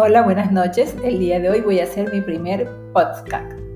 Hola, buenas noches. El día de hoy voy a hacer mi primer podcast.